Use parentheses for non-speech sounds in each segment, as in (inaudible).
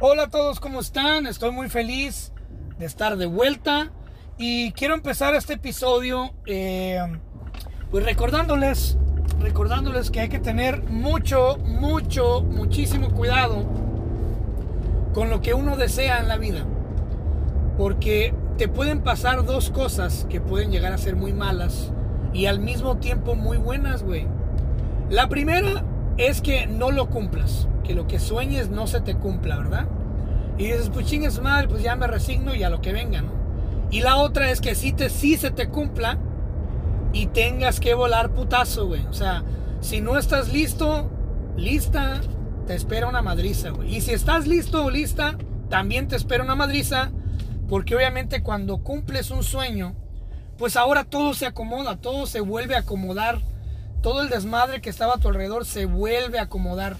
Hola a todos, ¿cómo están? Estoy muy feliz de estar de vuelta y quiero empezar este episodio eh, pues recordándoles, recordándoles que hay que tener mucho, mucho, muchísimo cuidado con lo que uno desea en la vida. Porque te pueden pasar dos cosas que pueden llegar a ser muy malas y al mismo tiempo muy buenas, güey. La primera es que no lo cumplas, que lo que sueñes no se te cumpla, ¿verdad? Y dices, pues chingues madre, pues ya me resigno y a lo que venga, ¿no? Y la otra es que sí, te, sí se te cumpla y tengas que volar putazo, güey. O sea, si no estás listo, lista, te espera una madriza, güey. Y si estás listo o lista, también te espera una madriza, porque obviamente cuando cumples un sueño, pues ahora todo se acomoda, todo se vuelve a acomodar todo el desmadre que estaba a tu alrededor se vuelve a acomodar.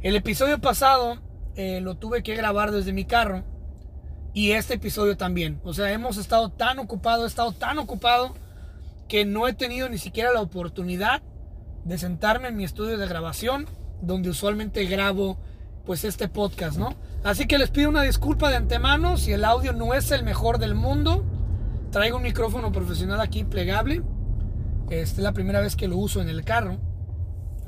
El episodio pasado eh, lo tuve que grabar desde mi carro y este episodio también. O sea, hemos estado tan ocupado, he estado tan ocupado que no he tenido ni siquiera la oportunidad de sentarme en mi estudio de grabación donde usualmente grabo pues este podcast, ¿no? Así que les pido una disculpa de antemano si el audio no es el mejor del mundo. Traigo un micrófono profesional aquí plegable esta es la primera vez que lo uso en el carro.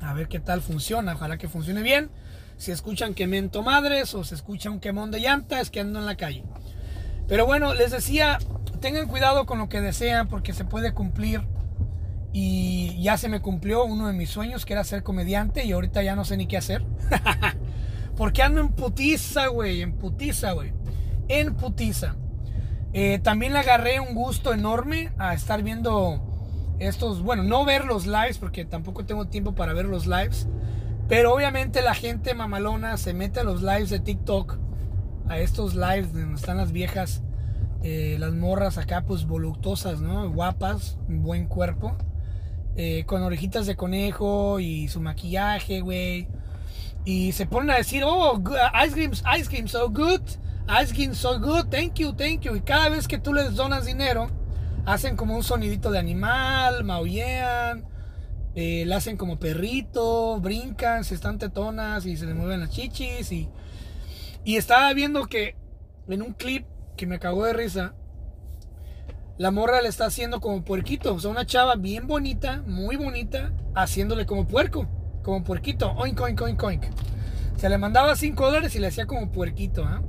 A ver qué tal funciona. Ojalá que funcione bien. Si escuchan quemento madres o se escucha un quemón de llanta, es que ando en la calle. Pero bueno, les decía, tengan cuidado con lo que desean porque se puede cumplir. Y ya se me cumplió uno de mis sueños, que era ser comediante, y ahorita ya no sé ni qué hacer. (laughs) porque ando en putiza, güey, en putiza, güey. En putiza. Eh, también le agarré un gusto enorme a estar viendo estos, bueno, no ver los lives porque tampoco tengo tiempo para ver los lives, pero obviamente la gente mamalona se mete a los lives de TikTok, a estos lives donde están las viejas, eh, las morras acá pues voluptuosas, ¿no? Guapas, buen cuerpo, eh, con orejitas de conejo y su maquillaje, güey. Y se ponen a decir, oh, ice cream, ice cream so good, ice cream so good, thank you, thank you. Y cada vez que tú les donas dinero, hacen como un sonidito de animal, maullean, eh, le hacen como perrito, brincan, se están tetonas y se le mueven las chichis. Y, y estaba viendo que en un clip que me cagó de risa, la morra le está haciendo como puerquito. O sea, una chava bien bonita, muy bonita, haciéndole como puerco, como puerquito. Oink, oink, oink, oink. Se le mandaba 5 dólares y le hacía como puerquito. ¿ah?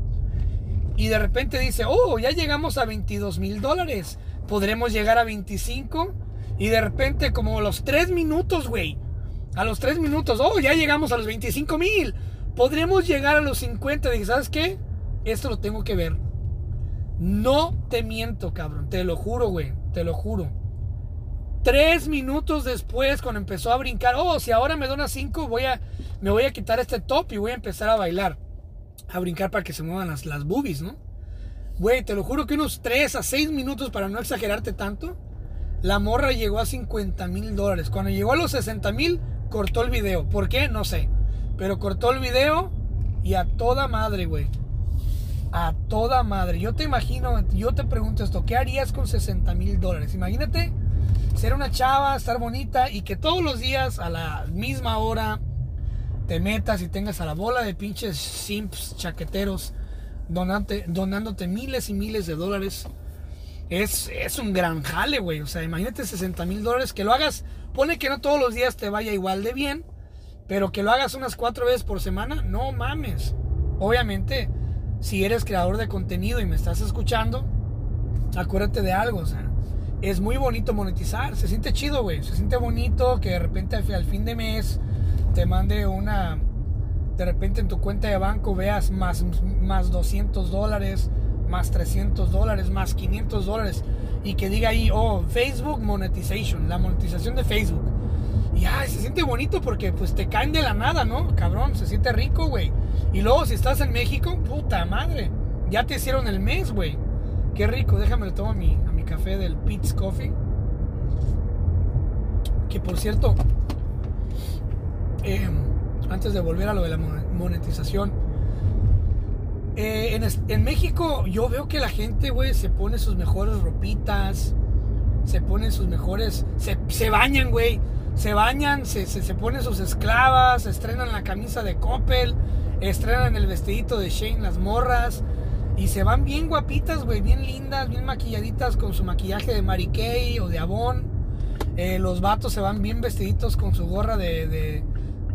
Y de repente dice, oh, ya llegamos a 22 mil dólares podremos llegar a 25 y de repente como los 3 minutos, güey. A los 3 minutos, oh, ya llegamos a los 25 mil. Podremos llegar a los 50. Dije, ¿sabes qué? Esto lo tengo que ver. No te miento, cabrón. Te lo juro, güey. Te lo juro. Tres minutos después, cuando empezó a brincar, oh, si ahora me dona 5, voy a, me voy a quitar este top y voy a empezar a bailar. A brincar para que se muevan las, las boobies, ¿no? Güey, te lo juro que unos 3 a 6 minutos, para no exagerarte tanto, la morra llegó a 50 mil dólares. Cuando llegó a los 60 mil, cortó el video. ¿Por qué? No sé. Pero cortó el video y a toda madre, güey. A toda madre. Yo te imagino, yo te pregunto esto, ¿qué harías con 60 mil dólares? Imagínate ser una chava, estar bonita y que todos los días a la misma hora te metas y tengas a la bola de pinches simps chaqueteros donante, donándote miles y miles de dólares. Es, es un gran jale, güey. O sea, imagínate 60 mil dólares que lo hagas. Pone que no todos los días te vaya igual de bien, pero que lo hagas unas cuatro veces por semana, no mames. Obviamente, si eres creador de contenido y me estás escuchando, acuérdate de algo, o sea, es muy bonito monetizar, se siente chido, güey, se siente bonito que de repente al fin de mes te mande una, de repente en tu cuenta de banco veas más, más 200 dólares, más 300 dólares, más 500 dólares y que diga ahí, oh, Facebook Monetization, la monetización de Facebook. Y ay, se siente bonito porque pues te caen de la nada, ¿no? Cabrón, se siente rico, güey. Y luego si estás en México, puta madre, ya te hicieron el mes, güey. Qué rico, déjame le tomo mi, café del Pete's Coffee. Que por cierto, eh, antes de volver a lo de la monetización. Eh, en, México yo veo que la gente, güey, se pone sus mejores ropitas, se ponen sus mejores, se, se bañan, güey. Se bañan, se, se, se ponen sus esclavas, estrenan la camisa de Coppel, estrenan el vestidito de Shane, las morras. Y se van bien guapitas, güey, bien lindas, bien maquilladitas con su maquillaje de Mary Kay o de Avon. Eh, los vatos se van bien vestiditos con su gorra de,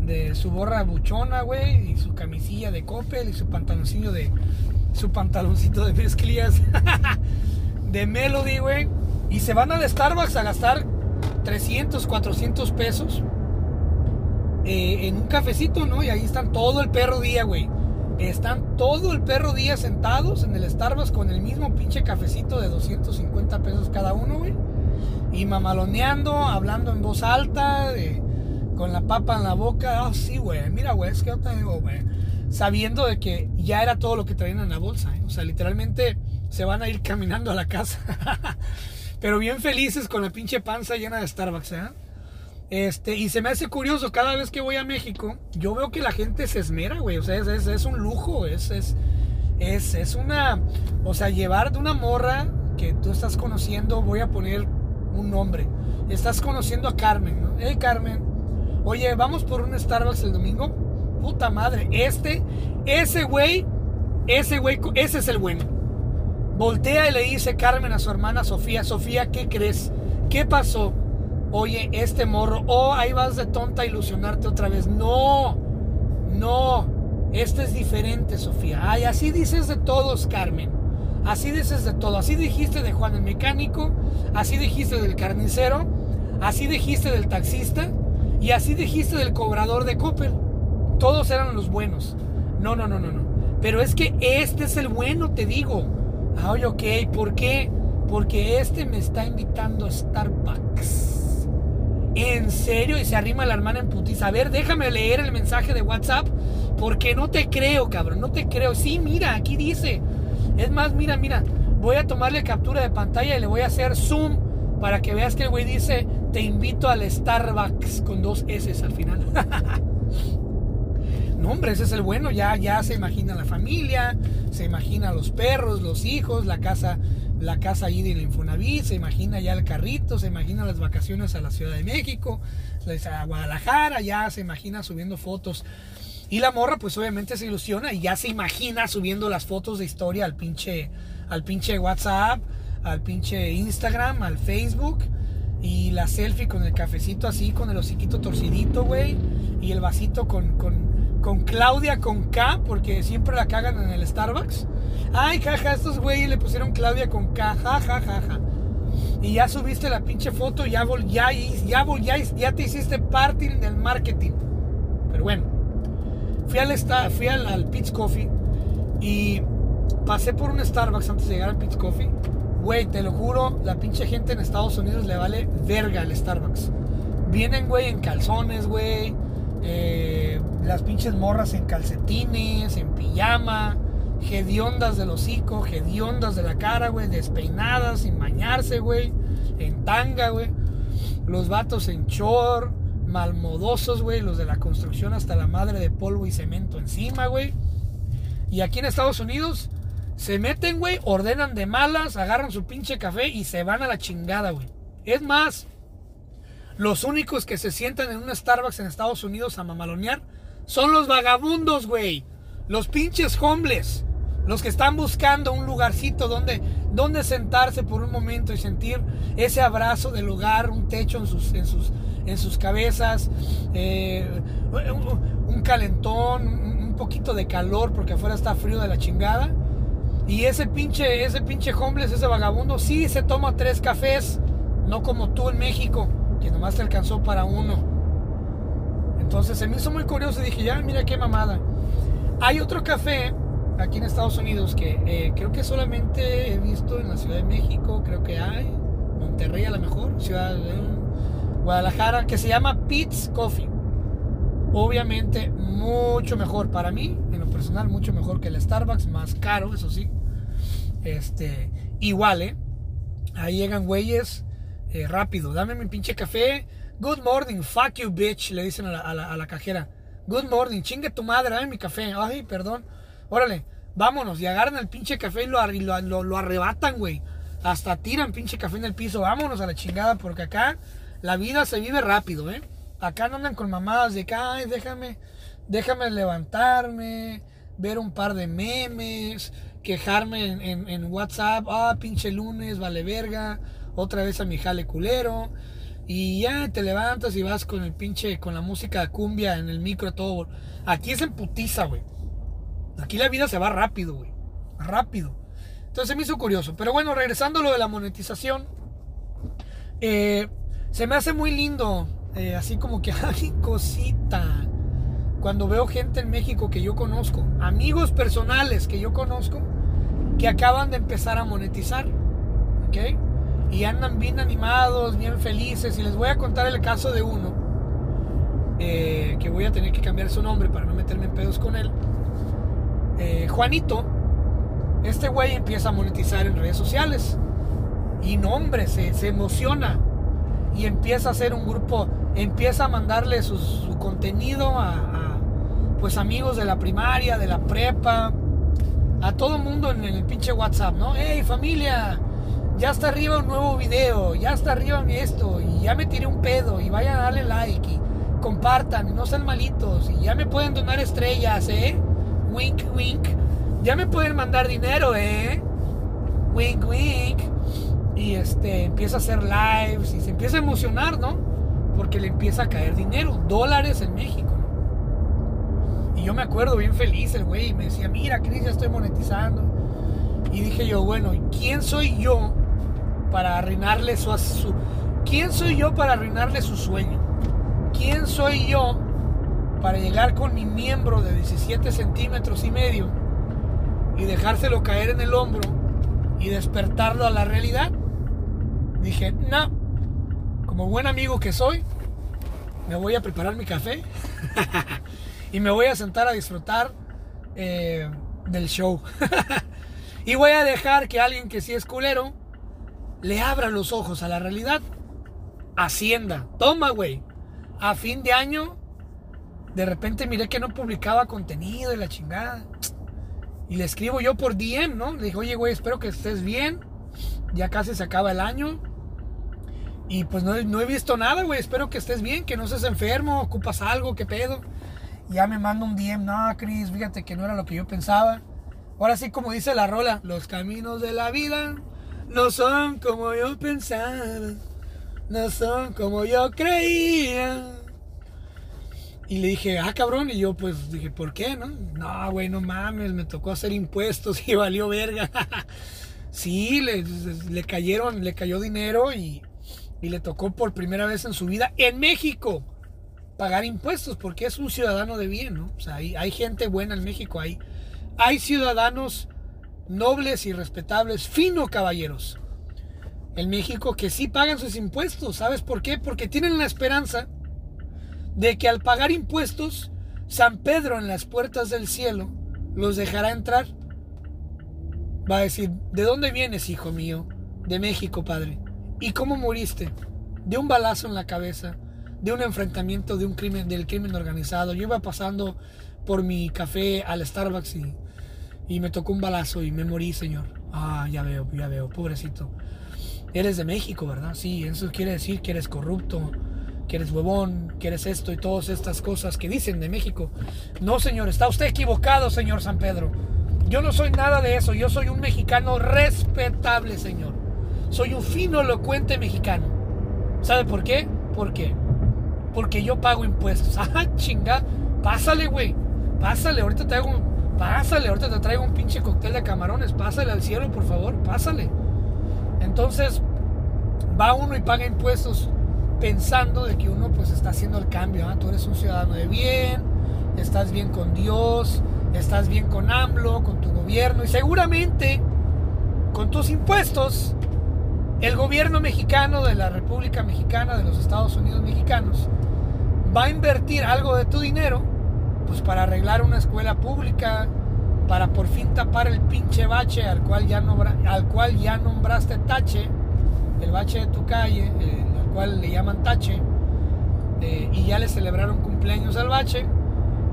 de, su gorra buchona, güey, y su camisilla de Coppel y su pantaloncillo de su pantaloncito de mezclillas (laughs) de Melody, güey. Y se van al Starbucks a gastar 300, 400 pesos eh, en un cafecito, ¿no? Y ahí están todo el perro día, güey. Están todo el perro día sentados en el Starbucks con el mismo pinche cafecito de 250 pesos cada uno, güey. Y mamaloneando, hablando en voz alta, con la papa en la boca. Ah, sí, güey. Mira, güey, es que yo te digo, güey. Sabiendo de que ya era todo lo que traían en la bolsa. ¿eh? O sea, literalmente se van a ir caminando a la casa. (laughs) Pero bien felices con la pinche panza llena de Starbucks, ¿eh? Este, y se me hace curioso, cada vez que voy a México, yo veo que la gente se esmera, güey. O sea, es, un lujo, es, es, es, es, una. O sea, llevar de una morra que tú estás conociendo, voy a poner un nombre. Estás conociendo a Carmen, ¿no? Hey, Carmen. Oye, vamos por un Starbucks el domingo. Puta madre, este, ese güey, ese güey, ese es el bueno. Voltea y le dice Carmen a su hermana Sofía, Sofía, ¿qué crees? ¿Qué pasó? Oye, este morro, oh, ahí vas de tonta a ilusionarte otra vez. No, no, este es diferente, Sofía. Ay, así dices de todos, Carmen. Así dices de todo. Así dijiste de Juan el mecánico, así dijiste del carnicero, así dijiste del taxista y así dijiste del cobrador de Cooper. Todos eran los buenos. No, no, no, no, no. Pero es que este es el bueno, te digo. Ay, ok, ¿por qué? Porque este me está invitando a Starbucks. ¿En serio? Y se arrima la hermana en putiza. A ver, déjame leer el mensaje de WhatsApp. Porque no te creo, cabrón. No te creo. Sí, mira, aquí dice. Es más, mira, mira. Voy a tomarle captura de pantalla y le voy a hacer zoom para que veas que el güey dice: Te invito al Starbucks con dos S al final. (laughs) no, hombre, ese es el bueno. Ya, ya se imagina la familia, se imagina los perros, los hijos, la casa la casa ahí del Infonavit, se imagina ya el carrito, se imagina las vacaciones a la Ciudad de México, a Guadalajara, ya se imagina subiendo fotos. Y la morra pues obviamente se ilusiona y ya se imagina subiendo las fotos de historia al pinche, al pinche WhatsApp, al pinche Instagram, al Facebook. Y la selfie con el cafecito así, con el hociquito torcidito, güey. Y el vasito con, con, con Claudia con K, porque siempre la cagan en el Starbucks. Ay, jaja, estos güeyes le pusieron Claudia con K, jajajaja. Y ya subiste la pinche foto, ya, ya, ya, ya, ya te hiciste parte del marketing. Pero bueno, fui al, fui al, al Coffee y pasé por un Starbucks antes de llegar al Pitch Coffee. Güey, te lo juro, la pinche gente en Estados Unidos le vale verga al Starbucks. Vienen, güey, en calzones, güey. Eh, las pinches morras en calcetines, en pijama hediondas del hocico, hediondas de la cara, güey, despeinadas, sin bañarse, güey, en tanga, güey. Los vatos en chor, malmodosos, güey, los de la construcción hasta la madre de polvo y cemento encima, güey. Y aquí en Estados Unidos se meten, güey, ordenan de malas, agarran su pinche café y se van a la chingada, güey. Es más, los únicos que se sientan en un Starbucks en Estados Unidos a mamalonear son los vagabundos, güey. Los pinches homeless. Los que están buscando un lugarcito donde, donde sentarse por un momento y sentir ese abrazo del lugar, un techo en sus, en sus, en sus cabezas, eh, un, calentón, un, poquito de calor porque afuera está frío de la chingada. Y ese pinche, ese pinche ese vagabundo, sí se toma tres cafés, no como tú en México, que nomás te alcanzó para uno. Entonces se me hizo muy curioso y dije, ya, mira qué mamada. Hay otro café aquí en Estados Unidos que eh, creo que solamente he visto en la Ciudad de México, creo que hay, Monterrey a lo mejor, Ciudad de Guadalajara, que se llama Pete's Coffee. Obviamente mucho mejor para mí, en lo personal mucho mejor que el Starbucks, más caro, eso sí. Este, igual, ¿eh? Ahí llegan güeyes eh, rápido, dame mi pinche café. Good morning, fuck you bitch, le dicen a la, a la cajera. Good morning, chingue tu madre, dame mi café. Ay, perdón órale, vámonos. Y agarran el pinche café y lo, lo, lo, arrebatan, güey. hasta tiran pinche café en el piso. Vámonos a la chingada porque acá la vida se vive rápido, ¿eh? Acá no andan con mamadas de que, ay, déjame, déjame levantarme, ver un par de memes, quejarme en, WhatsApp, ah, pinche lunes, vale verga, otra vez a mi jale culero. Y ya te levantas y vas con el pinche, con la música cumbia en el micro, todo. Aquí es en putiza, güey. Aquí la vida se va rápido, güey. Rápido. Entonces me hizo curioso. Pero bueno, regresando a lo de la monetización. Eh, se me hace muy lindo. Eh, así como que, (laughs) ay, cosita. Cuando veo gente en México que yo conozco, amigos personales que yo conozco, que acaban de empezar a monetizar. ¿Ok? Y andan bien animados, bien felices. Y les voy a contar el caso de uno. Eh, que voy a tener que cambiar su nombre para no meterme en pedos con él. Juanito este güey empieza a monetizar en redes sociales. Y no, hombre, se, emociona. Y empieza a hacer un grupo, empieza a mandarle su, contenido a, pues amigos de la primaria, de la prepa, a todo mundo en el pinche WhatsApp, ¿no? Hey familia, ya está arriba un nuevo video, ya está arriba esto, y ya me tiré un pedo, y vayan a darle like, y compartan, y no sean malitos, y ya me pueden donar estrellas, ¿eh? Wink, wink ya me pueden mandar dinero, ¿eh? Wink, wink. Y este, empieza a hacer lives y se empieza a emocionar, ¿no? Porque le empieza a caer dinero, dólares en México. Y yo me acuerdo bien feliz el güey y me decía, mira, Cris, ya estoy monetizando. Y dije yo, bueno, ¿quién soy yo para arruinarle su. ¿Quién soy yo para arruinarle su sueño? ¿Quién soy yo para llegar con mi miembro de 17 centímetros y medio y dejárselo caer en el hombro y despertarlo a la realidad, dije, no, como buen amigo que soy, me voy a preparar mi café (laughs) y me voy a sentar a disfrutar eh, del show. (laughs) y voy a dejar que alguien que sí es culero le abra los ojos a la realidad. Hacienda, toma, güey. A fin de año, de repente miré que no publicaba contenido y la chingada. Y le escribo yo por DM, ¿no? Le dije, oye, güey, espero que estés bien. Ya casi se acaba el año. Y pues no, he visto nada, güey. Espero que estés bien, que no seas enfermo, ocupas algo, qué pedo. ya me manda un DM, no, Chris, fíjate que no era lo que yo pensaba. Ahora sí, como dice la rola, los caminos de la vida no son como yo pensaba, no son como yo creía. Y le dije, ah, cabrón. Y yo, pues, dije, ¿por qué, no? No, güey, no mames, me tocó hacer impuestos (laughs) y valió verga. (laughs) sí, le, cayeron, le cayó dinero y, y le tocó por primera vez en su vida en México pagar impuestos porque es un ciudadano de bien, ¿no? O sea, hay, hay gente buena en México, hay, hay ciudadanos nobles y respetables, fino caballeros. En México que sí pagan sus impuestos, ¿sabes por qué? Porque tienen la esperanza de que al pagar impuestos, San Pedro en las puertas del cielo los dejará entrar. Va a decir, ¿de dónde vienes, hijo mío? De México, padre. ¿Y cómo moriste? De un balazo en la cabeza, de un enfrentamiento de un crimen, del crimen organizado. Yo iba pasando por mi café al Starbucks y, y me tocó un balazo y me morí, señor. Ah, ya veo, ya veo, pobrecito. Eres de México, ¿verdad? Sí, eso quiere decir que eres corrupto, que eres huevón, que eres esto y todas estas cosas que dicen de México. No, señor, está usted equivocado, señor San Pedro. Yo no soy nada de eso, yo soy un mexicano respetable, señor. Soy un fino, elocuente mexicano. ¿Sabe por qué? ¿Por qué? Porque yo pago impuestos. (laughs) Ah, chinga. Pásale, güey. Pásale, ahorita te hago un... Pásale, ahorita te traigo un pinche cóctel de camarones. Pásale al cielo, por favor. Pásale. Entonces, va uno y paga impuestos pensando de que uno pues está haciendo el cambio, ¿ah? tú eres un ciudadano de bien, estás bien con Dios, estás bien con AMLO, con tu gobierno y seguramente con tus impuestos el gobierno mexicano de la República Mexicana, de los Estados Unidos mexicanos, va a invertir algo de tu dinero pues para arreglar una escuela pública, para por fin tapar el pinche bache al cual ya, al cual ya nombraste tache, el bache de tu calle, eh, cual le llaman tache, eh, y ya le celebraron cumpleaños al bache.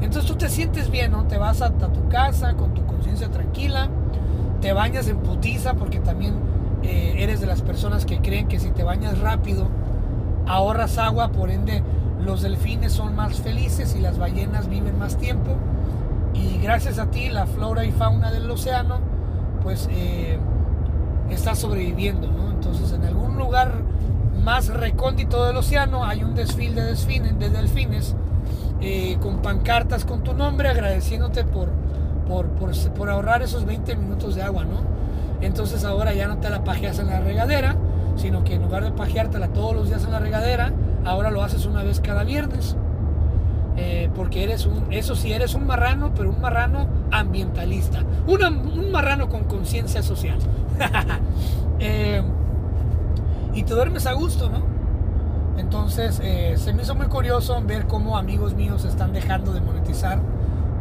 Entonces tú te sientes bien, ¿no? Te vas a, tu casa con tu conciencia tranquila, te bañas en putiza porque también eh, eres de las personas que creen que si te bañas rápido ahorras agua, por ende los delfines son más felices y las ballenas viven más tiempo. Y gracias a ti la flora y fauna del océano pues eh, está sobreviviendo. ¿no? Entonces en algún lugar más recóndito del océano hay un desfile de, delfines, de delfines eh, con pancartas con tu nombre agradeciéndote por, por, por, ahorrar esos 20 minutos de agua, ¿no? Entonces ahora ya no te la pajeas en la regadera, sino que en lugar de pajeártela todos los días en la regadera, ahora lo haces una vez cada viernes. Eh, porque eres un, eso sí, eres un marrano, pero un marrano ambientalista, un marrano con conciencia social. (laughs) eh, y te duermes a gusto, ¿no? Entonces eh, se me hizo muy curioso ver cómo amigos míos están dejando de monetizar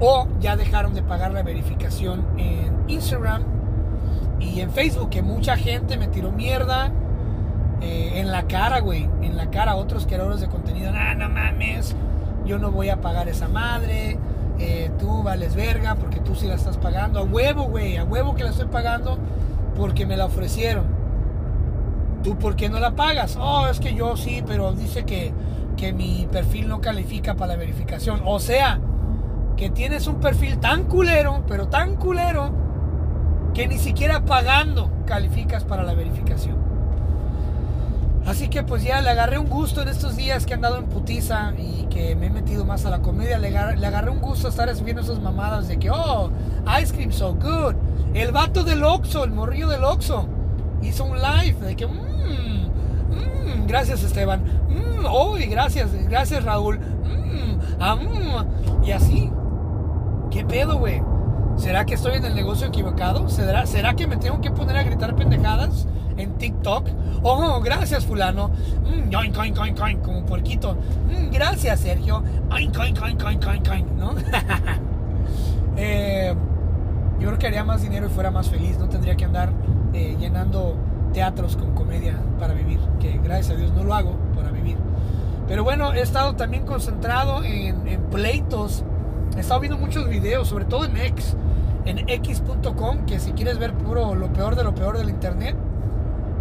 o ya dejaron de pagar la verificación en Instagram y en Facebook, que mucha gente me tiró mierda eh, en la cara, güey, en la cara otros creadores de contenido, ah, no mames, yo no voy a pagar esa madre, eh, tú vales verga porque tú sí la estás pagando, a huevo, güey, a huevo que la estoy pagando porque me la ofrecieron. ¿Tú por qué no la pagas? Oh, es que yo sí, pero dice que, que mi perfil no califica para la verificación. O sea, que tienes un perfil tan culero, pero tan culero, que ni siquiera pagando calificas para la verificación. Así que pues ya le agarré un gusto en estos días que he andado en putiza y que me he metido más a la comedia. Le agarré, le agarré un gusto estar viendo esas mamadas de que, oh, ice cream so good. El vato del Oxxo, el morrillo del Oxxo, hizo un live de que, mmm, mmm, gracias Esteban, mmm, oh, gracias, gracias Raúl, mmm, ah, mmm, y así. ¿Qué pedo, güey? ¿Será que estoy en el negocio equivocado? ¿Será, ¿Será que me tengo que poner a gritar pendejadas en TikTok? Oh, gracias, fulano. Mm, como porquito. Mm, gracias, Sergio. ¿no? (laughs) eh, yo creo que haría más dinero y fuera más feliz. No tendría que andar eh, llenando teatros con comedia para vivir. Que gracias a Dios no lo hago para vivir. Pero bueno, he estado también concentrado en, en pleitos. He estado viendo muchos videos, sobre todo en X, en x.com, que si quieres ver puro lo peor de lo peor del internet,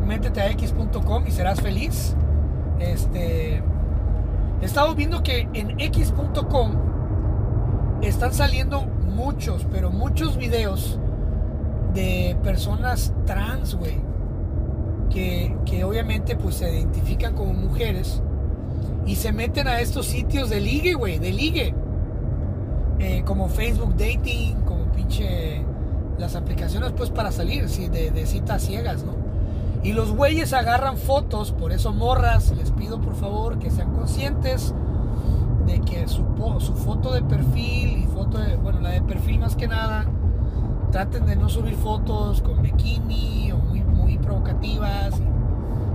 métete a x.com y serás feliz. Este, he estado viendo que en x.com están saliendo muchos, pero muchos videos de personas trans, güey. Que, que, obviamente pues se identifican como mujeres y se meten a estos sitios de ligue, güey, de ligue. Eh, como Facebook Dating, como pinche las aplicaciones pues para salir sí, de, de citas ciegas, ¿no? Y los güeyes agarran fotos, por eso morras, les pido por favor que sean conscientes de que su, foto de perfil y foto de, bueno, la de perfil más que nada, traten de no subir fotos con bikini o muy, muy provocativas.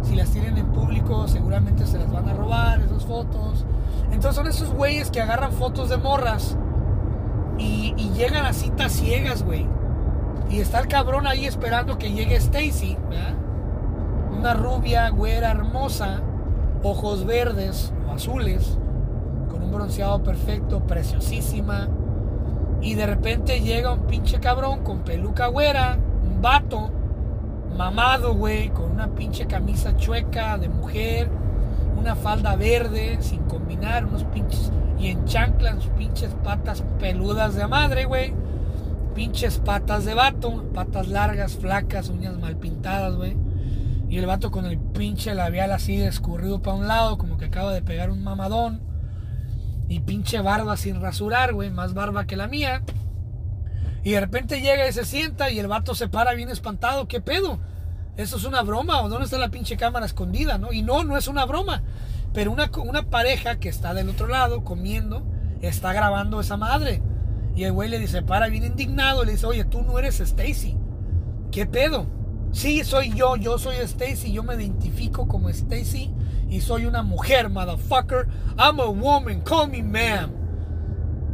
Si las tienen en público, seguramente se las van a robar esas fotos. Entonces son esos güeyes que agarran fotos de morras y, y llegan a citas ciegas, güey. Y está el cabrón ahí esperando que llegue Stacy, Una rubia, güera, hermosa, ojos verdes o azules, con un bronceado perfecto, preciosísima. Y de repente llega un pinche cabrón con peluca güera, un vato, mamado, güey, con una pinche camisa chueca de mujer, una falda verde, sin combinar, unos pinches. Y en chanclas, pinches patas peludas de madre, güey. Pinches patas de vato, patas largas, flacas, uñas mal pintadas, güey. Y el vato con el pinche labial así escurrido para un lado, como que acaba de pegar un mamadón. Y pinche barba sin rasurar, güey, más barba que la mía. Y de repente llega y se sienta y el vato se para bien espantado. ¿Qué pedo? ¿Eso es una broma? ¿O dónde está la pinche cámara escondida? ¿no? Y no, no es una broma. Pero una, una pareja que está del otro lado comiendo está grabando esa madre. Y el güey le dice, para bien indignado, le dice, oye, tú no eres Stacy. ¿Qué pedo? Sí, soy yo, yo soy Stacy, yo me identifico como Stacy y soy una mujer, motherfucker. I'm a woman, call me ma'am.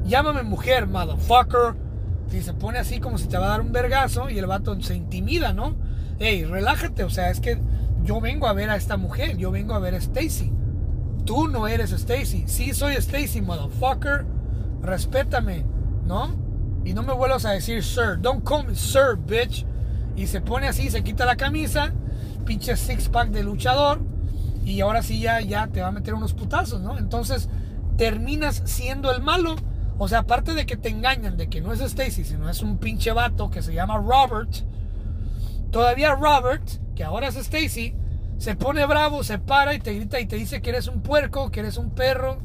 Llámame mujer, motherfucker. Y se pone así como si te va a dar un vergazo y el vato se intimida, ¿no? Ey, relájate, o sea, es que yo vengo a ver a esta mujer, yo vengo a ver a Stacy. Tú no eres Stacy. Sí, soy Stacy, motherfucker. Respétame, ¿no? Y no me vuelvas a decir sir. Don't call me sir, bitch. Y se pone así, se quita la camisa pinche six pack de luchador y ahora sí ya, ya te va a meter unos putazos, ¿no? Entonces terminas siendo el malo. O sea, aparte de que te engañan de que no es Stacy, sino es un pinche vato que se llama Robert, todavía Robert, que ahora es Stacy, se pone bravo, se para y te grita y te dice que eres un puerco, que eres un perro,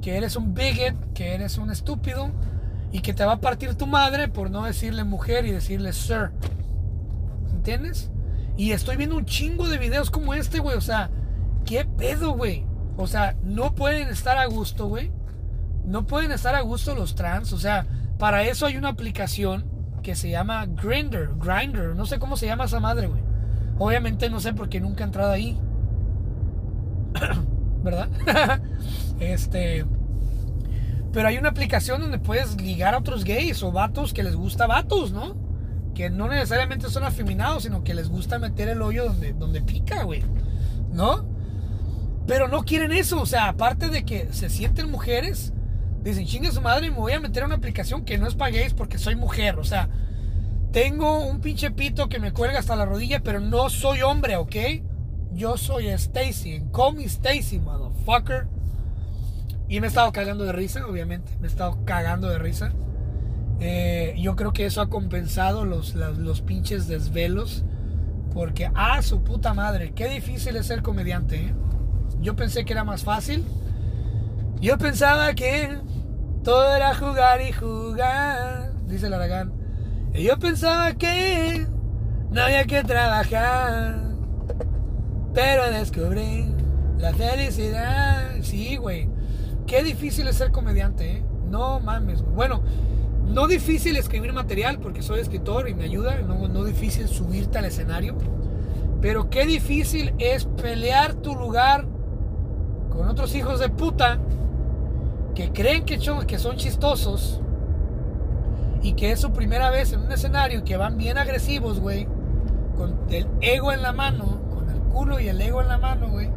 que eres un bigot, que eres un estúpido y que te va a partir tu madre por no decirle mujer y decirle sir. ¿Entiendes? Y estoy viendo un chingo de videos como este, güey. O sea, ¿qué pedo, güey? O sea, no pueden estar a gusto, güey. No pueden estar a gusto los trans. O sea, para eso hay una aplicación que se llama Grinder, Grinder. No sé cómo se llama esa madre, güey. Obviamente no sé porque nunca he entrado ahí. (coughs) ¿Verdad? (laughs) este. Pero hay una aplicación donde puedes ligar a otros gays o vatos que les gusta vatos, ¿no? Que no necesariamente son afeminados, sino que les gusta meter el hoyo donde, donde pica, güey. ¿No? Pero no quieren eso. O sea, aparte de que se sienten mujeres, dicen, chingue su madre, me voy a meter a una aplicación que no es para gays porque soy mujer. O sea, tengo un pinche pito que me cuelga hasta la rodilla, pero no soy hombre, ¿ok? Yo soy Stacy. Call me Stacy, motherfucker. Y me he estado cagando de risa, obviamente. Me he estado cagando de risa. Eh, yo creo que eso ha compensado los, los, pinches desvelos. Porque, ah, su puta madre, qué difícil es ser comediante. ¿eh? Yo pensé que era más fácil. Yo pensaba que todo era jugar y jugar, dice el Aragán. Y yo pensaba que no había que trabajar, pero descubrí la felicidad. Sí, güey. Qué difícil es ser comediante, ¿eh? No mames, Bueno, no difícil escribir material porque soy escritor y me ayuda. No, no difícil subirte al escenario. Pero qué difícil es pelear tu lugar con otros hijos de puta que creen que son, que son chistosos y que es su primera vez en un escenario y que van bien agresivos, güey, con el ego en la mano, con el culo y el ego en la mano, güey.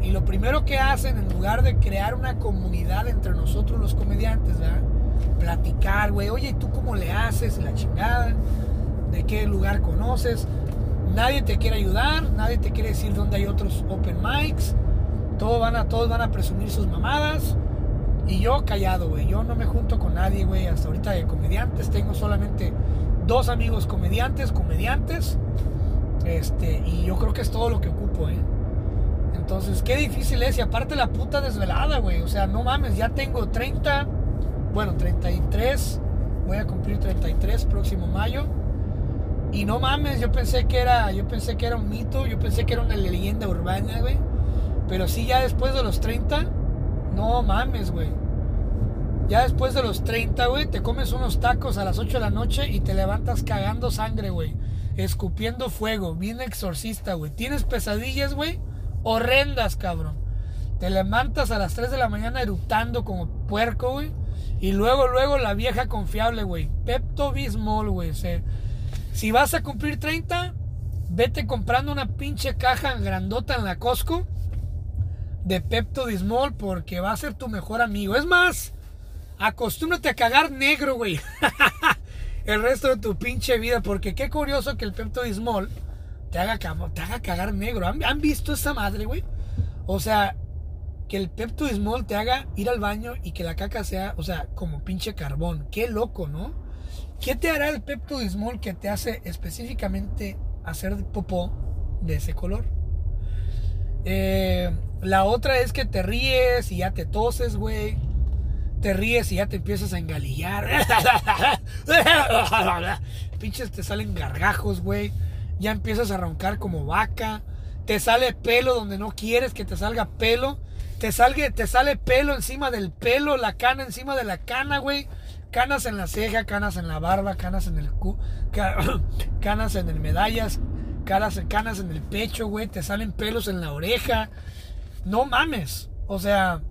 Y lo primero que hacen, en lugar de crear una comunidad entre nosotros los comediantes, ¿verdad? Platicar, güey, oye, ¿tú cómo le haces? La chingada, ¿de qué lugar conoces? Nadie te quiere ayudar, nadie te quiere decir dónde hay otros open mics. Todos van a, todos van a presumir sus mamadas. Y yo callado, güey. Yo no me junto con nadie, güey. Hasta ahorita de comediantes. Tengo solamente dos amigos comediantes, comediantes. Este, y yo creo que es todo lo que ocupo, eh. Entonces, qué difícil es. Y aparte la puta desvelada, güey. O sea, no mames, ya tengo 30, bueno, 33. Voy a cumplir 33 próximo mayo. Y no mames, yo pensé que era, yo pensé que era un mito, yo pensé que era una leyenda urbana, güey. Pero sí, ya después de los 30, no mames, güey. Ya después de los 30, güey, te comes unos tacos a las 8 de la noche y te levantas cagando sangre, güey. Escupiendo fuego, bien exorcista, güey. Tienes pesadillas, güey. Horrendas, cabrón. Te levantas a las 3 de la mañana eructando como puerco, güey. Y luego, luego la vieja confiable, güey. Pepto Bismol, güey. Si vas a cumplir 30, vete comprando una pinche caja grandota en la Costco de Pepto Bismol porque va a ser tu mejor amigo. Es más, acostúmbrate a cagar negro, güey. (laughs) el resto de tu pinche vida. Porque qué curioso que el Pepto Bismol te haga, te haga cagar negro. ¿Han, visto esa madre, güey? O sea, que el Pepto Bismol te haga ir al baño y que la caca sea, o sea, como pinche carbón. Qué loco, ¿no? ¿Qué te hará el Pepto Bismol que te hace específicamente hacer popó de ese color? Eh, la otra es que te ríes y ya te toses, güey. Te ríes y ya te empiezas a engalillar. (laughs) Pinches te salen gargajos, güey. Ya empiezas a roncar como vaca. Te sale pelo donde no quieres que te salga pelo. Te, salga, te sale pelo encima del pelo, la cana encima de la cana, güey. Canas en la ceja, canas en la barba, canas en el cu, (coughs) canas en el medallas, canas, canas en el pecho, güey. Te salen pelos en la oreja no mames. O sea,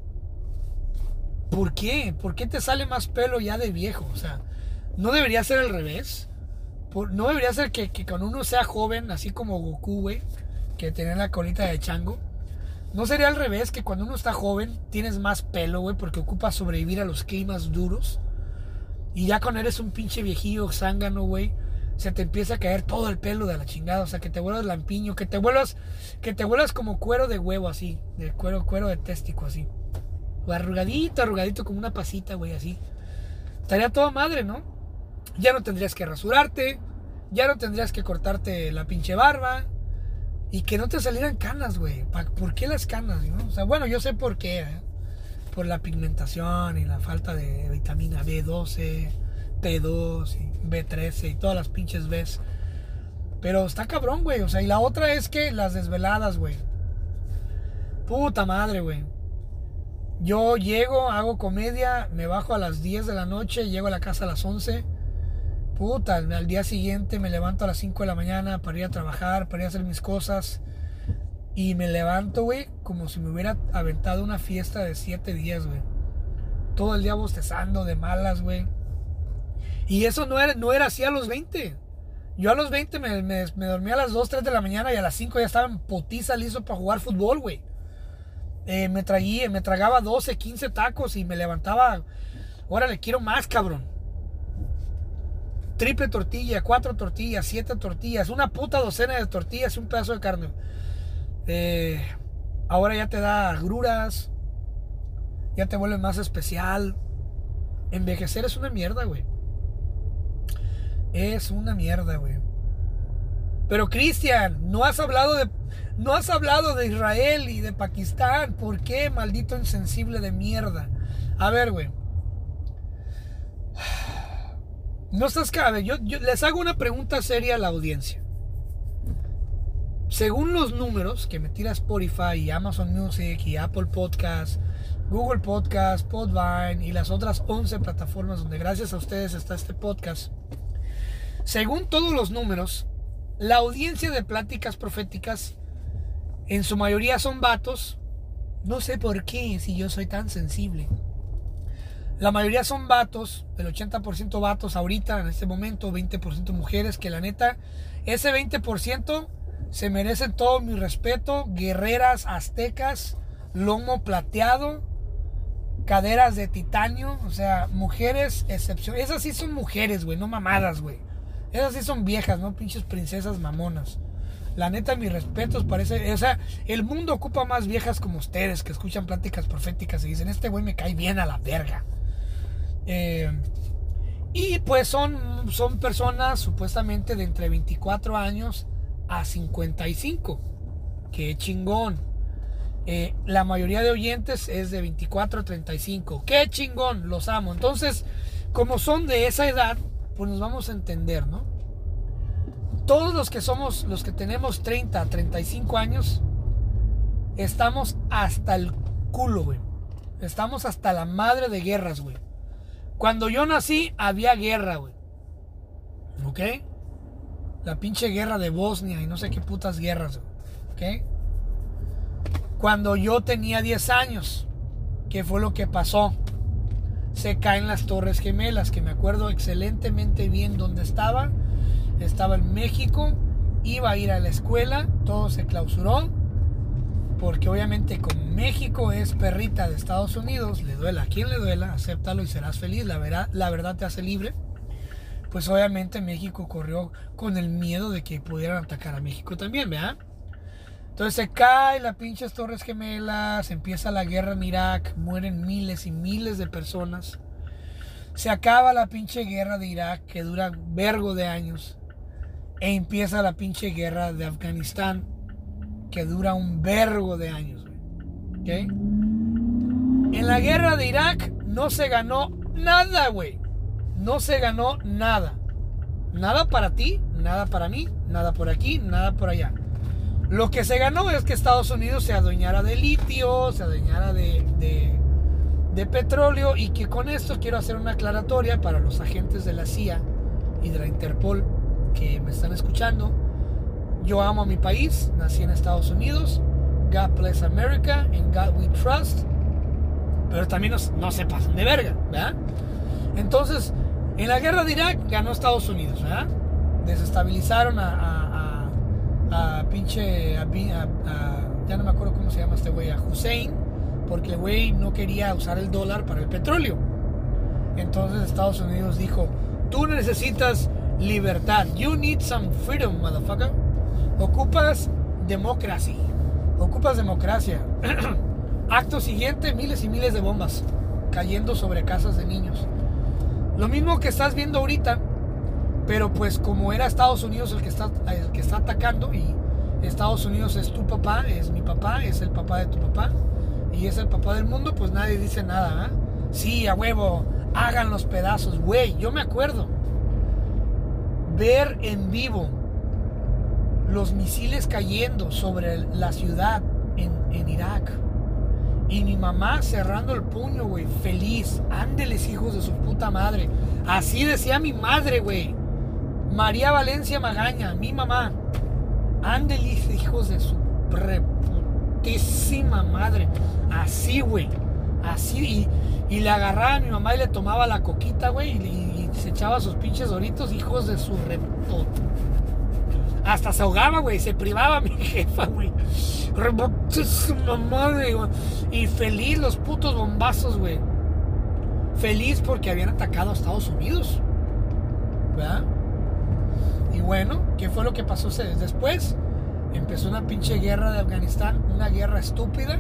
¿por qué? ¿Por qué te sale más pelo ya de viejo? O sea, no debería ser al revés. no debería ser que, cuando uno sea joven, así como Goku, güey, que tiene la colita de chango. No sería al revés que cuando uno está joven tienes más pelo, güey, porque ocupas sobrevivir a los climas duros. Y ya cuando eres un pinche viejillo zángano, güey, se te empieza a caer todo el pelo de la chingada, o sea, que te vuelvas lampiño, que te vuelvas, que te vuelvas como cuero de huevo así, de cuero, cuero de téstico así. O arrugadito, arrugadito como una pasita, güey, así. Estaría toda madre, ¿no? Ya no tendrías que rasurarte, ya no tendrías que cortarte la pinche barba y que no te salieran canas, güey. ¿Por qué las canas? O sea, bueno, yo sé por qué, ¿eh? Por la pigmentación y la falta de vitamina B12 T2 y B13 y todas las pinches Bs. Pero está cabrón, güey. O sea, y la otra es que las desveladas, güey. Puta madre, güey. Yo llego, hago comedia, me bajo a las 10 de la noche, llego a la casa a las 11. Puta, al día siguiente me levanto a las 5 de la mañana para ir a trabajar, para ir a hacer mis cosas. Y me levanto, güey, como si me hubiera aventado una fiesta de 7 días, güey. Todo el día bostezando de malas, güey. Y eso no era, no era así a los 20. Yo a los 20 me, me, dormía a las 2, 3 de la mañana y a las 5 ya estaba en potiza listo para jugar fútbol, güey. Eh, me, traía, me tragaba 12, 15 tacos y me levantaba. Ahora le quiero más, cabrón. Triple tortilla, cuatro tortillas, siete tortillas, una puta docena de tortillas y un pedazo de carne. Eh, ahora ya te da agruras, ya te vuelve más especial. Envejecer es una mierda, güey. Es una mierda, güey. Pero Cristian, no has hablado de no has hablado de Israel y de Pakistán. ¿Por qué, maldito insensible de mierda? A ver, güey. No estás cabe. Yo, yo les hago una pregunta seria a la audiencia. Según los números que me tira Spotify y Amazon Music y Apple Podcast, Google Podcast, Podvine y las otras 11 plataformas donde gracias a ustedes está este podcast. Según todos los números, la audiencia de pláticas proféticas en su mayoría son vatos. No sé por qué, si yo soy tan sensible. La mayoría son vatos, el 80% vatos ahorita, en este momento, 20% mujeres, que la neta, ese 20% se merecen todo mi respeto. Guerreras aztecas, lomo plateado, caderas de titanio, o sea, mujeres excepción. Esas sí son mujeres, güey, no mamadas, güey. Esas sí son viejas, ¿no? Pinches princesas mamonas. La neta, mis respetos, parece. O sea, el mundo ocupa más viejas como ustedes que escuchan pláticas proféticas y dicen: Este güey me cae bien a la verga. Eh, y pues son, son personas supuestamente de entre 24 años a 55. Qué chingón. Eh, la mayoría de oyentes es de 24 a 35. Qué chingón, los amo. Entonces, como son de esa edad, pues nos vamos a entender, ¿no? Todos los que somos, los que tenemos 30, 35 años, estamos hasta el culo, güey. Estamos hasta la madre de guerras, güey. Cuando yo nací, había guerra, güey. ¿Ok? La pinche guerra de Bosnia y no sé qué putas guerras, güey. ¿Ok? Cuando yo tenía 10 años, ¿qué fue lo que pasó? se caen las Torres Gemelas, que me acuerdo excelentemente bien dónde estaba. Estaba en México, iba a ir a la escuela, todo se clausuró, porque obviamente como México es perrita de Estados Unidos, le duela a quien le duela, acéptalo y serás feliz, la verdad, la verdad te hace libre. Pues obviamente México corrió con el miedo de que pudieran atacar a México también, ¿verdad? Entonces se cae las pinches Torres Gemelas, empieza la guerra en Irak, mueren miles y miles de personas. Se acaba la pinche guerra de Irak que dura vergo de años. E empieza la pinche guerra de Afganistán que dura un vergo de años. En la guerra de Irak no se ganó nada, güey. No se ganó nada. Nada para ti, nada para mí, nada por aquí, nada por allá. Lo que se ganó es que Estados Unidos se adueñara de litio, se adueñara de, de, petróleo y que con esto quiero hacer una aclaratoria para los agentes de la CIA y de la Interpol que me están escuchando. Yo amo a mi país, nací en Estados Unidos, God bless America, in God we trust, pero también no se pasan de verga, ¿verdad? Entonces, en la guerra de Irak ganó Estados Unidos, ¿verdad? Desestabilizaron a a pinche, a, ya no me acuerdo cómo se llama este güey, a Hussein, porque el güey no quería usar el dólar para el petróleo. Entonces Estados Unidos dijo, tú necesitas libertad. You need some freedom, motherfucker. Ocupas democracy. Ocupas democracia. (clears throat) Acto siguiente, miles y miles de bombas cayendo sobre casas de niños. Lo mismo que estás viendo ahorita, pero pues como era Estados Unidos el que está, el que está atacando y Estados Unidos es tu papá, es mi papá, es el papá de tu papá y es el papá del mundo, pues nadie dice nada. ¿ah? Sí, a huevo, hagan los pedazos, güey. Yo me acuerdo ver en vivo los misiles cayendo sobre la ciudad en, en Irak. Y mi mamá cerrando el puño, güey, feliz. Ándeles, hijos de su puta madre. Así decía mi madre, güey. María Valencia Magaña, mi mamá. Ándeles, hijos de su reputísima madre. Así, güey. Así. Y, y, le agarraba a mi mamá y le tomaba la coquita, güey. Y, se echaba sus pinches doritos, hijos de su reputísima hasta se ahogaba, güey. Se privaba mi (laughs) jefa, güey. madre, güey. Y feliz los putos bombazos, güey. Feliz porque habían atacado a Estados Unidos. ¿Verdad? Y bueno, ¿qué fue lo que pasó después? Empezó una pinche guerra de Afganistán, una guerra estúpida,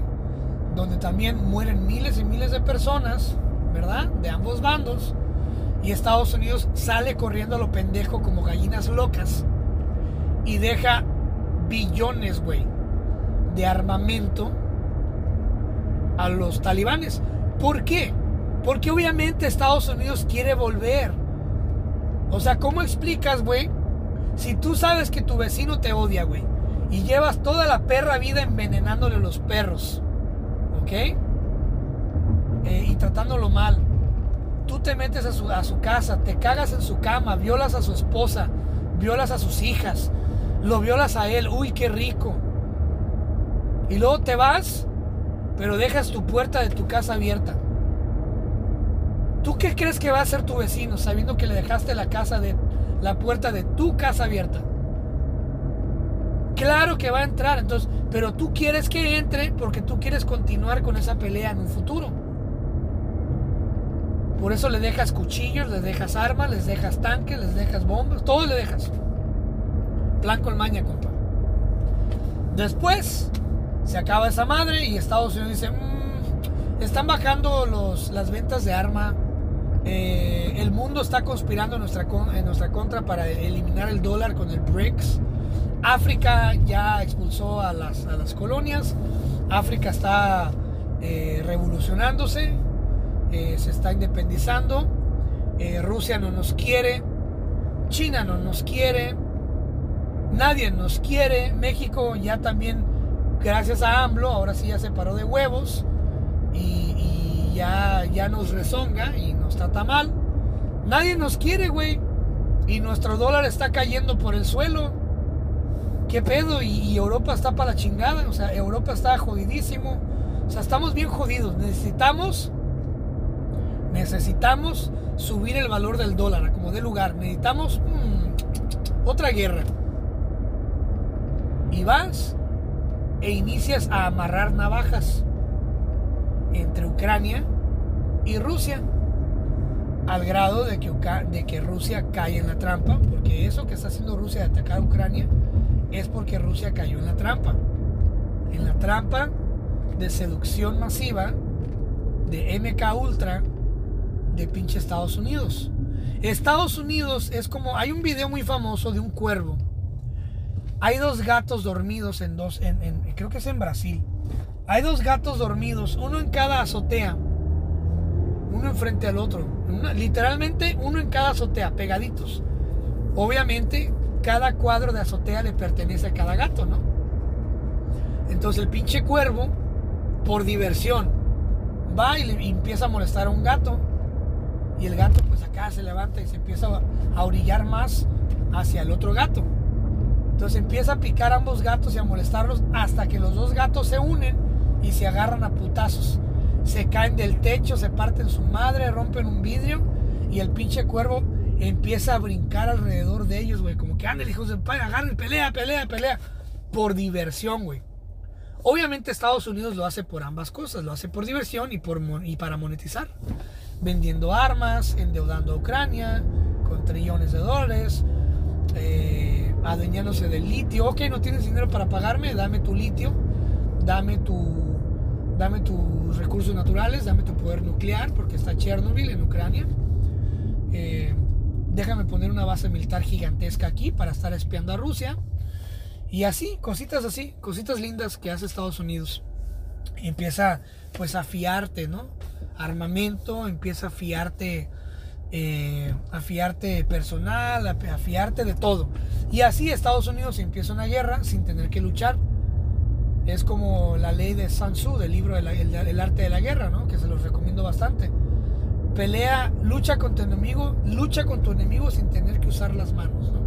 donde también mueren miles y miles de personas, ¿verdad? De ambos bandos. Y Estados Unidos sale corriendo a lo pendejo como gallinas locas y deja billones, güey, de armamento a los talibanes. ¿Por qué? Porque obviamente Estados Unidos quiere volver. O sea, ¿cómo explicas, güey? Si tú sabes que tu vecino te odia, güey, y llevas toda la perra vida envenenándole los perros, ¿ok? Eh, y tratándolo mal. Tú te metes a su, a su casa, te cagas en su cama, violas a su esposa, violas a sus hijas, lo violas a él, uy, qué rico. Y luego te vas, pero dejas tu puerta de tu casa abierta. ¿Tú qué crees que va a hacer tu vecino sabiendo que le dejaste la casa de la puerta de tu casa abierta? Claro que va a entrar, entonces, pero tú quieres que entre porque tú quieres continuar con esa pelea en un futuro. Por eso le dejas cuchillos, les dejas armas, les dejas tanques, les dejas bombas, todo le dejas. Plan con maña, compa. Después se acaba esa madre y Estados Unidos dice, mmm, están bajando los, las ventas de arma. Eh, el mundo está conspirando en nuestra, en nuestra contra para eliminar el dólar con el BRICS. África ya expulsó a las, a las colonias. África está eh, revolucionándose. Eh, se está independizando. Rusia no nos quiere. China no nos quiere. Nadie nos quiere. México ya también, gracias a AMLO, ahora sí ya se paró de huevos y, ya, ya nos rezonga y nos trata mal. Nadie nos quiere, güey. Y nuestro dólar está cayendo por el suelo. ¿Qué pedo? Y, Europa está para la chingada. O sea, Europa está jodidísimo. O sea, estamos bien jodidos. Necesitamos. Necesitamos subir el valor del dólar como de lugar. Necesitamos mmm, otra guerra y vas e inicias a amarrar navajas entre Ucrania y Rusia al grado de que, de que Rusia cae en la trampa, porque eso que está haciendo Rusia de atacar a Ucrania es porque Rusia cayó en la trampa, en la trampa de seducción masiva de MK Ultra de pinche Estados Unidos. Estados Unidos es como, hay un video muy famoso de un cuervo hay dos gatos dormidos en dos, en, creo que es en Brasil. Hay dos gatos dormidos, uno en cada azotea, uno enfrente al otro. literalmente uno en cada azotea, pegaditos. Obviamente, cada cuadro de azotea le pertenece a cada gato, ¿no? Entonces el pinche cuervo, por diversión, va y le empieza a molestar a un gato. Y el gato pues acá se levanta y se empieza a orillar más hacia el otro gato. Entonces empieza a picar a ambos gatos y a molestarlos hasta que los dos gatos se unen y se agarran a putazos. Se caen del techo, se parten su madre, rompen un vidrio y el pinche cuervo empieza a brincar alrededor de ellos, güey. Como que ande, hijos de padre, agarren, pelea, pelea, pelea. Por diversión, güey. Obviamente Estados Unidos lo hace por ambas cosas. Lo hace por diversión y, por, y para monetizar. Vendiendo armas, endeudando a Ucrania, con trillones de dólares, eh, adueñándose del litio. Ok, no tienes dinero para pagarme, dame tu litio, dame tu dame tus recursos naturales, dame tu poder nuclear, porque está Chernobyl en Ucrania. Eh, déjame poner una base militar gigantesca aquí para estar espiando a Rusia. Y así, cositas así, cositas lindas que hace Estados Unidos. empieza pues a fiarte, ¿no? Armamento, empieza a fiarte, eh, a fiarte personal, a, fiarte de todo. Y así Estados Unidos empieza una guerra sin tener que luchar. Es como la ley de Sun Tzu, del libro El arte de la guerra, ¿no? Que se los recomiendo bastante. Pelea, lucha con tu enemigo, lucha con tu enemigo sin tener que usar las manos, ¿no?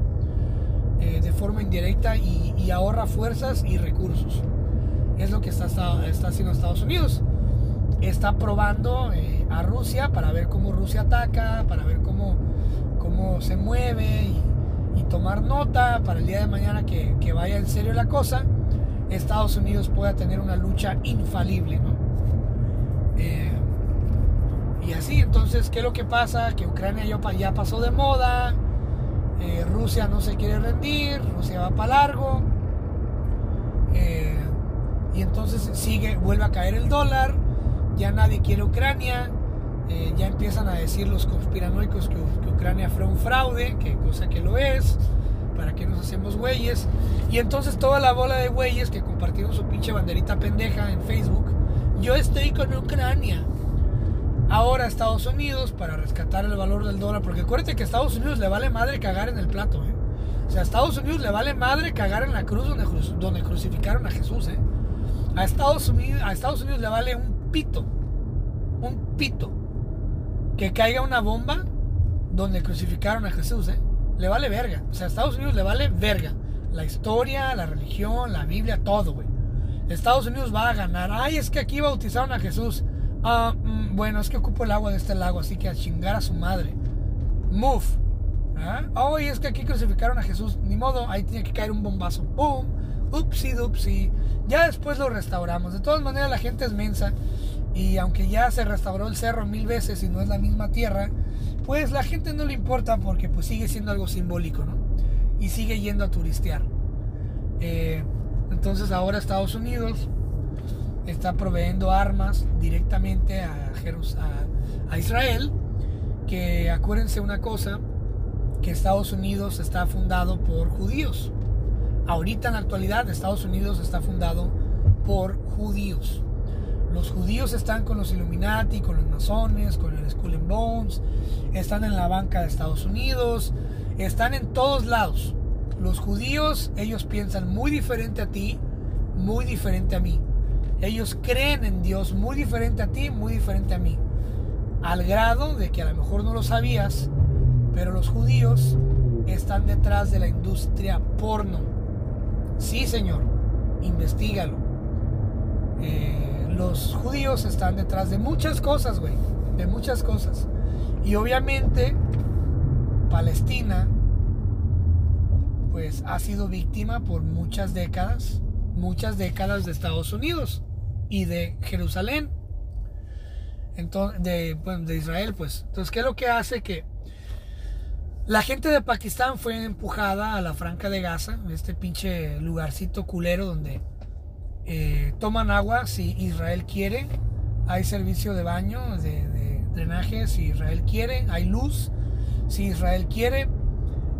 Eh, de forma indirecta y, ahorra fuerzas y recursos. Es lo que está, está, haciendo Estados Unidos. Está probando eh, a Rusia para ver cómo Rusia ataca, para ver cómo, cómo se mueve y, tomar nota para el día de mañana que, que, vaya en serio la cosa, Estados Unidos pueda tener una lucha infalible. ¿no? Eh, y así, entonces, ¿qué es lo que pasa? Que Ucrania ya, pasó de moda, eh, Rusia no se quiere rendir, Rusia va para largo. Eh, y entonces sigue, vuelve a caer el dólar, ya nadie quiere Ucrania, eh, ya empiezan a decir los conspiranoicos que, Ucrania fue un fraude, que cosa que lo es, para que nos hacemos güeyes. Y entonces toda la bola de güeyes que compartieron su pinche banderita pendeja en Facebook, yo estoy con Ucrania ahora Estados Unidos para rescatar el valor del dólar, porque acuérdate que a Estados Unidos le vale madre cagar en el plato, ¿eh? O sea, a Estados Unidos le vale madre cagar en la cruz donde, donde crucificaron a Jesús, ¿eh? A Estados, Unidos, a Estados Unidos le vale un pito, un pito, que caiga una bomba donde crucificaron a Jesús, ¿eh? Le vale verga. O sea, a Estados Unidos le vale verga. La historia, la religión, la Biblia, todo, güey. Estados Unidos va a ganar. Ay, es que aquí bautizaron a Jesús. Ah, mm, bueno, es que ocupo el agua de este lago, así que a chingar a su madre. Move. ¿Ah? Oh, es que aquí crucificaron a Jesús. Ni modo, ahí tiene que caer un bombazo. ¡Pum! Upsi, dupsi. Ya después lo restauramos. De todas maneras, la gente es mensa. Y aunque ya se restauró el cerro mil veces y no es la misma tierra, pues la gente no le importa porque pues sigue siendo algo simbólico, ¿no? Y sigue yendo a turistear. Eh, entonces ahora Estados Unidos está proveyendo armas directamente a, a, Israel, que acuérdense una cosa, que Estados Unidos está fundado por judíos. Ahorita en la actualidad Estados Unidos está fundado por judíos. Los judíos están con los Illuminati, con los masones, con el Skull and Bones, están en la banca de Estados Unidos, están en todos lados. Los judíos, ellos piensan muy diferente a ti, muy diferente a mí. Ellos creen en Dios muy diferente a ti, muy diferente a mí. Al grado de que a lo mejor no lo sabías, pero los judíos están detrás de la industria porno. Sí, señor, investigalo. Eh, los judíos están detrás de muchas cosas, güey. De muchas cosas. Y obviamente, Palestina, pues ha sido víctima por muchas décadas, muchas décadas de Estados Unidos y de Jerusalén, entonces, de, de Israel, pues. Entonces, ¿qué es lo que hace que la gente de Pakistán fue empujada a la Franca de Gaza, este pinche lugarcito culero donde eh, toman agua si Israel quiere, hay servicio de baño, de, drenaje si Israel quiere, hay luz si Israel quiere,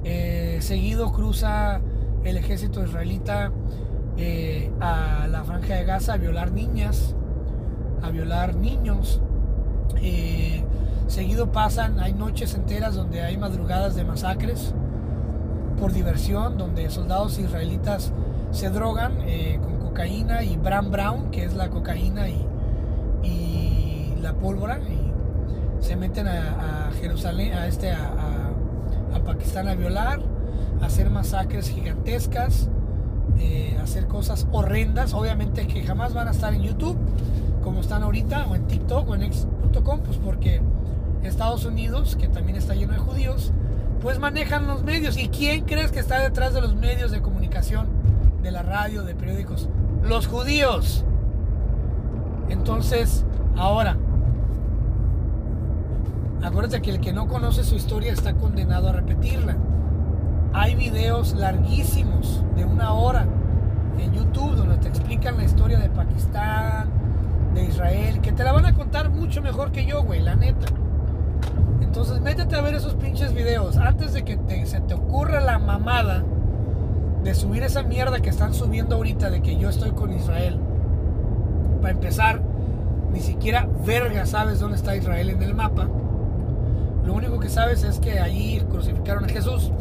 eh, seguido cruza el ejército israelita eh, a la franja de Gaza a violar niñas, a violar niños. Eh, seguido pasan, hay noches enteras donde hay madrugadas de masacres por diversión, donde soldados israelitas se drogan con cocaína y Bran Brown, que es la cocaína y, la pólvora, y se meten a, Jerusalén, a este, a Pakistán a violar, a hacer masacres gigantescas. Eh, hacer cosas horrendas, obviamente que jamás van a estar en YouTube, como están ahorita, o en TikTok o en X.com, pues porque Estados Unidos, que también está lleno de judíos, pues manejan los medios. ¿Y quién crees que está detrás de los medios de comunicación, de la radio, de periódicos? Los judíos. Entonces, ahora, Acuérdate que el que no conoce su historia está condenado a repetirla. Hay videos larguísimos de una hora en YouTube donde te explican la historia de Pakistán, de Israel, que te la van a contar mucho mejor que yo, güey, la neta. Entonces métete a ver esos pinches videos antes de que se te ocurra la mamada de subir esa mierda que están subiendo ahorita de que yo estoy con Israel. Para empezar, ni siquiera verga sabes dónde está Israel en el mapa. Lo único que sabes es que allí crucificaron a Jesús.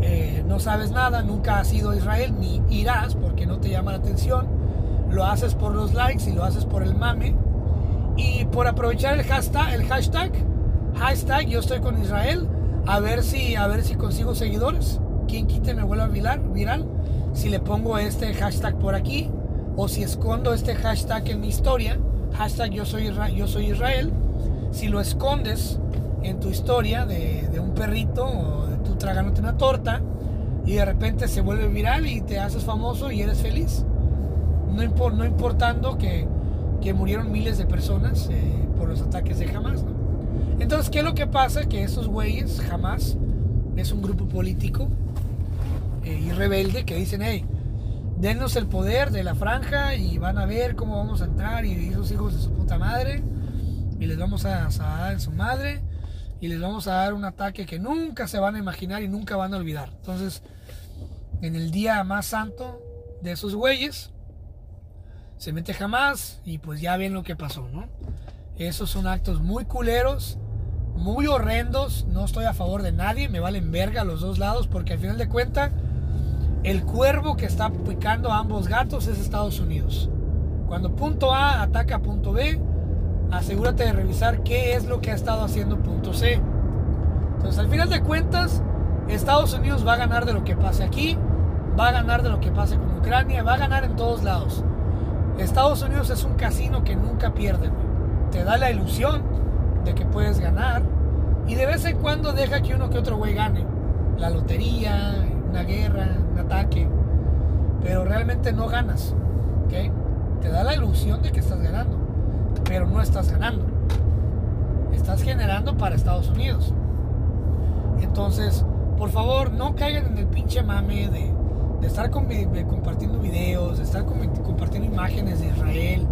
Eh, no sabes nada, nunca has ido a Israel, ni irás porque no te llama la atención. Lo haces por los likes y lo haces por el mame. Y por aprovechar el hashtag, el hashtag, yo estoy con Israel, a ver si, a ver si consigo seguidores. Quien quite me vuelva viral, viral. Si le pongo este hashtag por aquí, o si escondo este hashtag en mi historia, hashtag yo soy, yo soy Israel si lo escondes en tu historia de, un perrito o de tú tragándote una torta y de repente se vuelve viral y te haces famoso y eres feliz. No, no importando que, murieron miles de personas eh, por los ataques de Hamas. Entonces, ¿qué es lo que pasa? Que esos güeyes, Hamas, es un grupo político eh, y rebelde que dicen, hey, denos el poder de la franja y van a ver cómo vamos a entrar y esos hijos de su puta madre y les vamos a, dar en su madre y les vamos a dar un ataque que nunca se van a imaginar y nunca van a olvidar. Entonces, en el día más santo de esos güeyes, se mete jamás y pues ya ven lo que pasó, ¿no? Esos son actos muy culeros, muy horrendos, no estoy a favor de nadie, me valen verga los dos lados porque al final de cuentas el cuervo que está picando a ambos gatos es Estados Unidos. Cuando punto A ataca a punto B, asegúrate de revisar qué es lo que ha estado haciendo punto C. Entonces, al final de cuentas, Estados Unidos va a ganar de lo que pase aquí, va a ganar de lo que pase con Ucrania, va a ganar en todos lados. Estados Unidos es un casino que nunca pierde, Te da la ilusión de que puedes ganar y de vez en cuando deja que uno que otro güey gane. La lotería, una guerra, un ataque. Pero realmente no ganas, ¿ok? Te da la ilusión de que estás ganando pero no estás ganando. Estás generando para Estados Unidos. Entonces, por favor, no caigan en el pinche mame de, estar compartiendo videos, de estar compartiendo imágenes de Israel,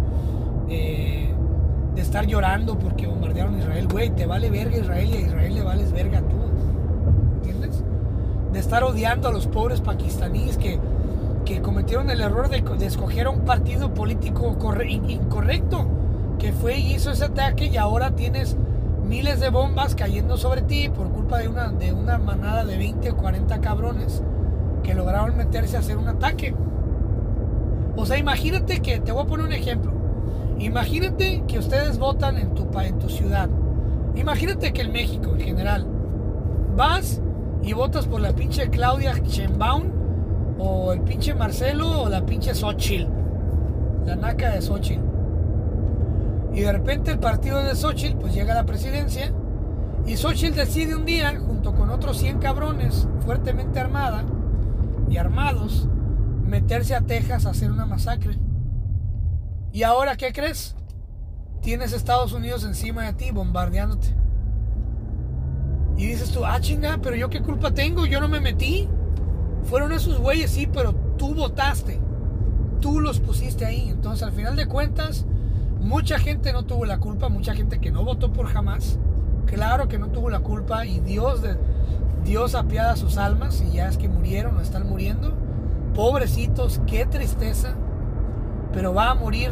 de estar llorando porque bombardearon Israel. Güey, te vale verga Israel y a Israel le vales verga tú. Estar odiando a los pobres pakistaníes que, cometieron el error de, escoger un partido político incorrecto que fue y hizo ese ataque y ahora tienes miles de bombas cayendo sobre ti por culpa de una, de una manada de 20 o 40 cabrones que lograron meterse a hacer un ataque. O sea, imagínate que, te voy a poner un ejemplo. Imagínate que ustedes votan en tu, en tu ciudad. Imagínate que en México en general vas y votas por la pinche Claudia Sheinbaum o el pinche Marcelo o la pinche Xochitl. La naca de Xochitl. Y de repente el partido de Xochitl pues llega a la presidencia y Xochitl decide un día, junto con otros 100 cabrones fuertemente armada y armados, meterse a Texas a hacer una masacre. ¿Y ahora qué crees? Tienes Estados Unidos encima de ti bombardeándote. Y dices tú, ah chinga, pero yo qué culpa tengo, yo no me metí. Fueron esos güeyes, sí, pero tú votaste. Tú los pusiste ahí. Entonces al final de cuentas Mucha gente no tuvo la culpa, mucha gente que no votó por jamás. Claro que no tuvo la culpa y Dios, Dios apiada sus almas y ya es que murieron o están muriendo. Pobrecitos, qué tristeza. Pero va a morir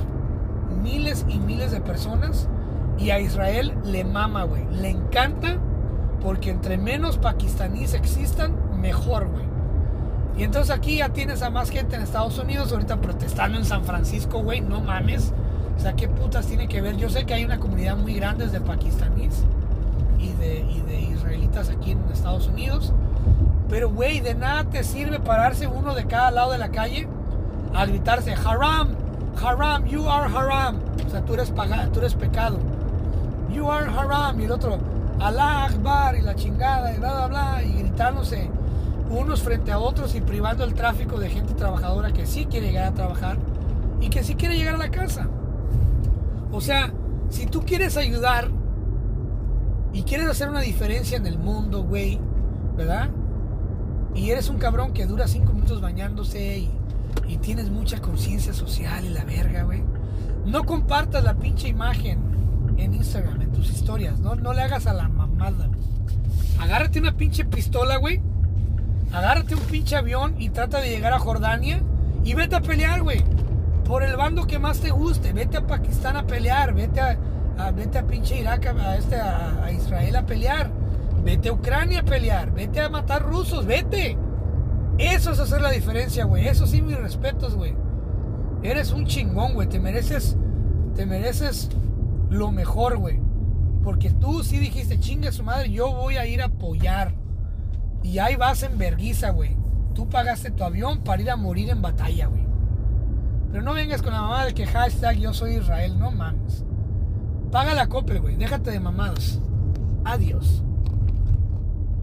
miles y miles de personas y a Israel le mama, güey. Le encanta porque entre menos pakistaníes existan, mejor, güey. Y entonces aquí ya tienes a más gente en Estados Unidos ahorita protestando en San Francisco, güey, no mames. O sea, ¿qué putas tiene que ver? Yo sé que hay una comunidad muy grande de pakistaníes y de, de israelitas aquí en Estados Unidos. Pero, güey, de nada te sirve pararse uno de cada lado de la calle a gritarse, haram, haram, you are haram. O sea, tú eres, tú eres pecado. You are haram. Y el otro, Allah Akbar y la chingada y bla, bla, bla. Y gritándose unos frente a otros y privando el tráfico de gente trabajadora que sí quiere llegar a trabajar y que sí quiere llegar a la casa. O sea, si tú quieres ayudar y quieres hacer una diferencia en el mundo, güey, ¿verdad? Y eres un cabrón que dura cinco minutos bañándose y, y tienes mucha conciencia social y la verga, güey. No compartas la pinche imagen en Instagram, en tus historias, ¿no? No le hagas a la mamada. Agárrate una pinche pistola, güey. Agárrate un pinche avión y trata de llegar a Jordania y vete a pelear, güey. Por el bando que más te guste. Vete a Pakistán a pelear. Vete a, vete a pinche Irak, a, este, a, Israel a pelear. Vete a Ucrania a pelear. Vete a matar rusos. Vete. Eso es hacer la diferencia, güey. Eso sí, mis respetos, güey. Eres un chingón, güey. Te mereces, te mereces lo mejor, güey. Porque tú sí dijiste, chinga su madre, yo voy a ir a apoyar. Y ahí vas en verguiza, güey. Tú pagaste tu avión para ir a morir en batalla, güey. Pero no vengas con la mamá de que hashtag yo soy Israel, no mames. Paga la copia, güey. Déjate de mamadas. Adiós.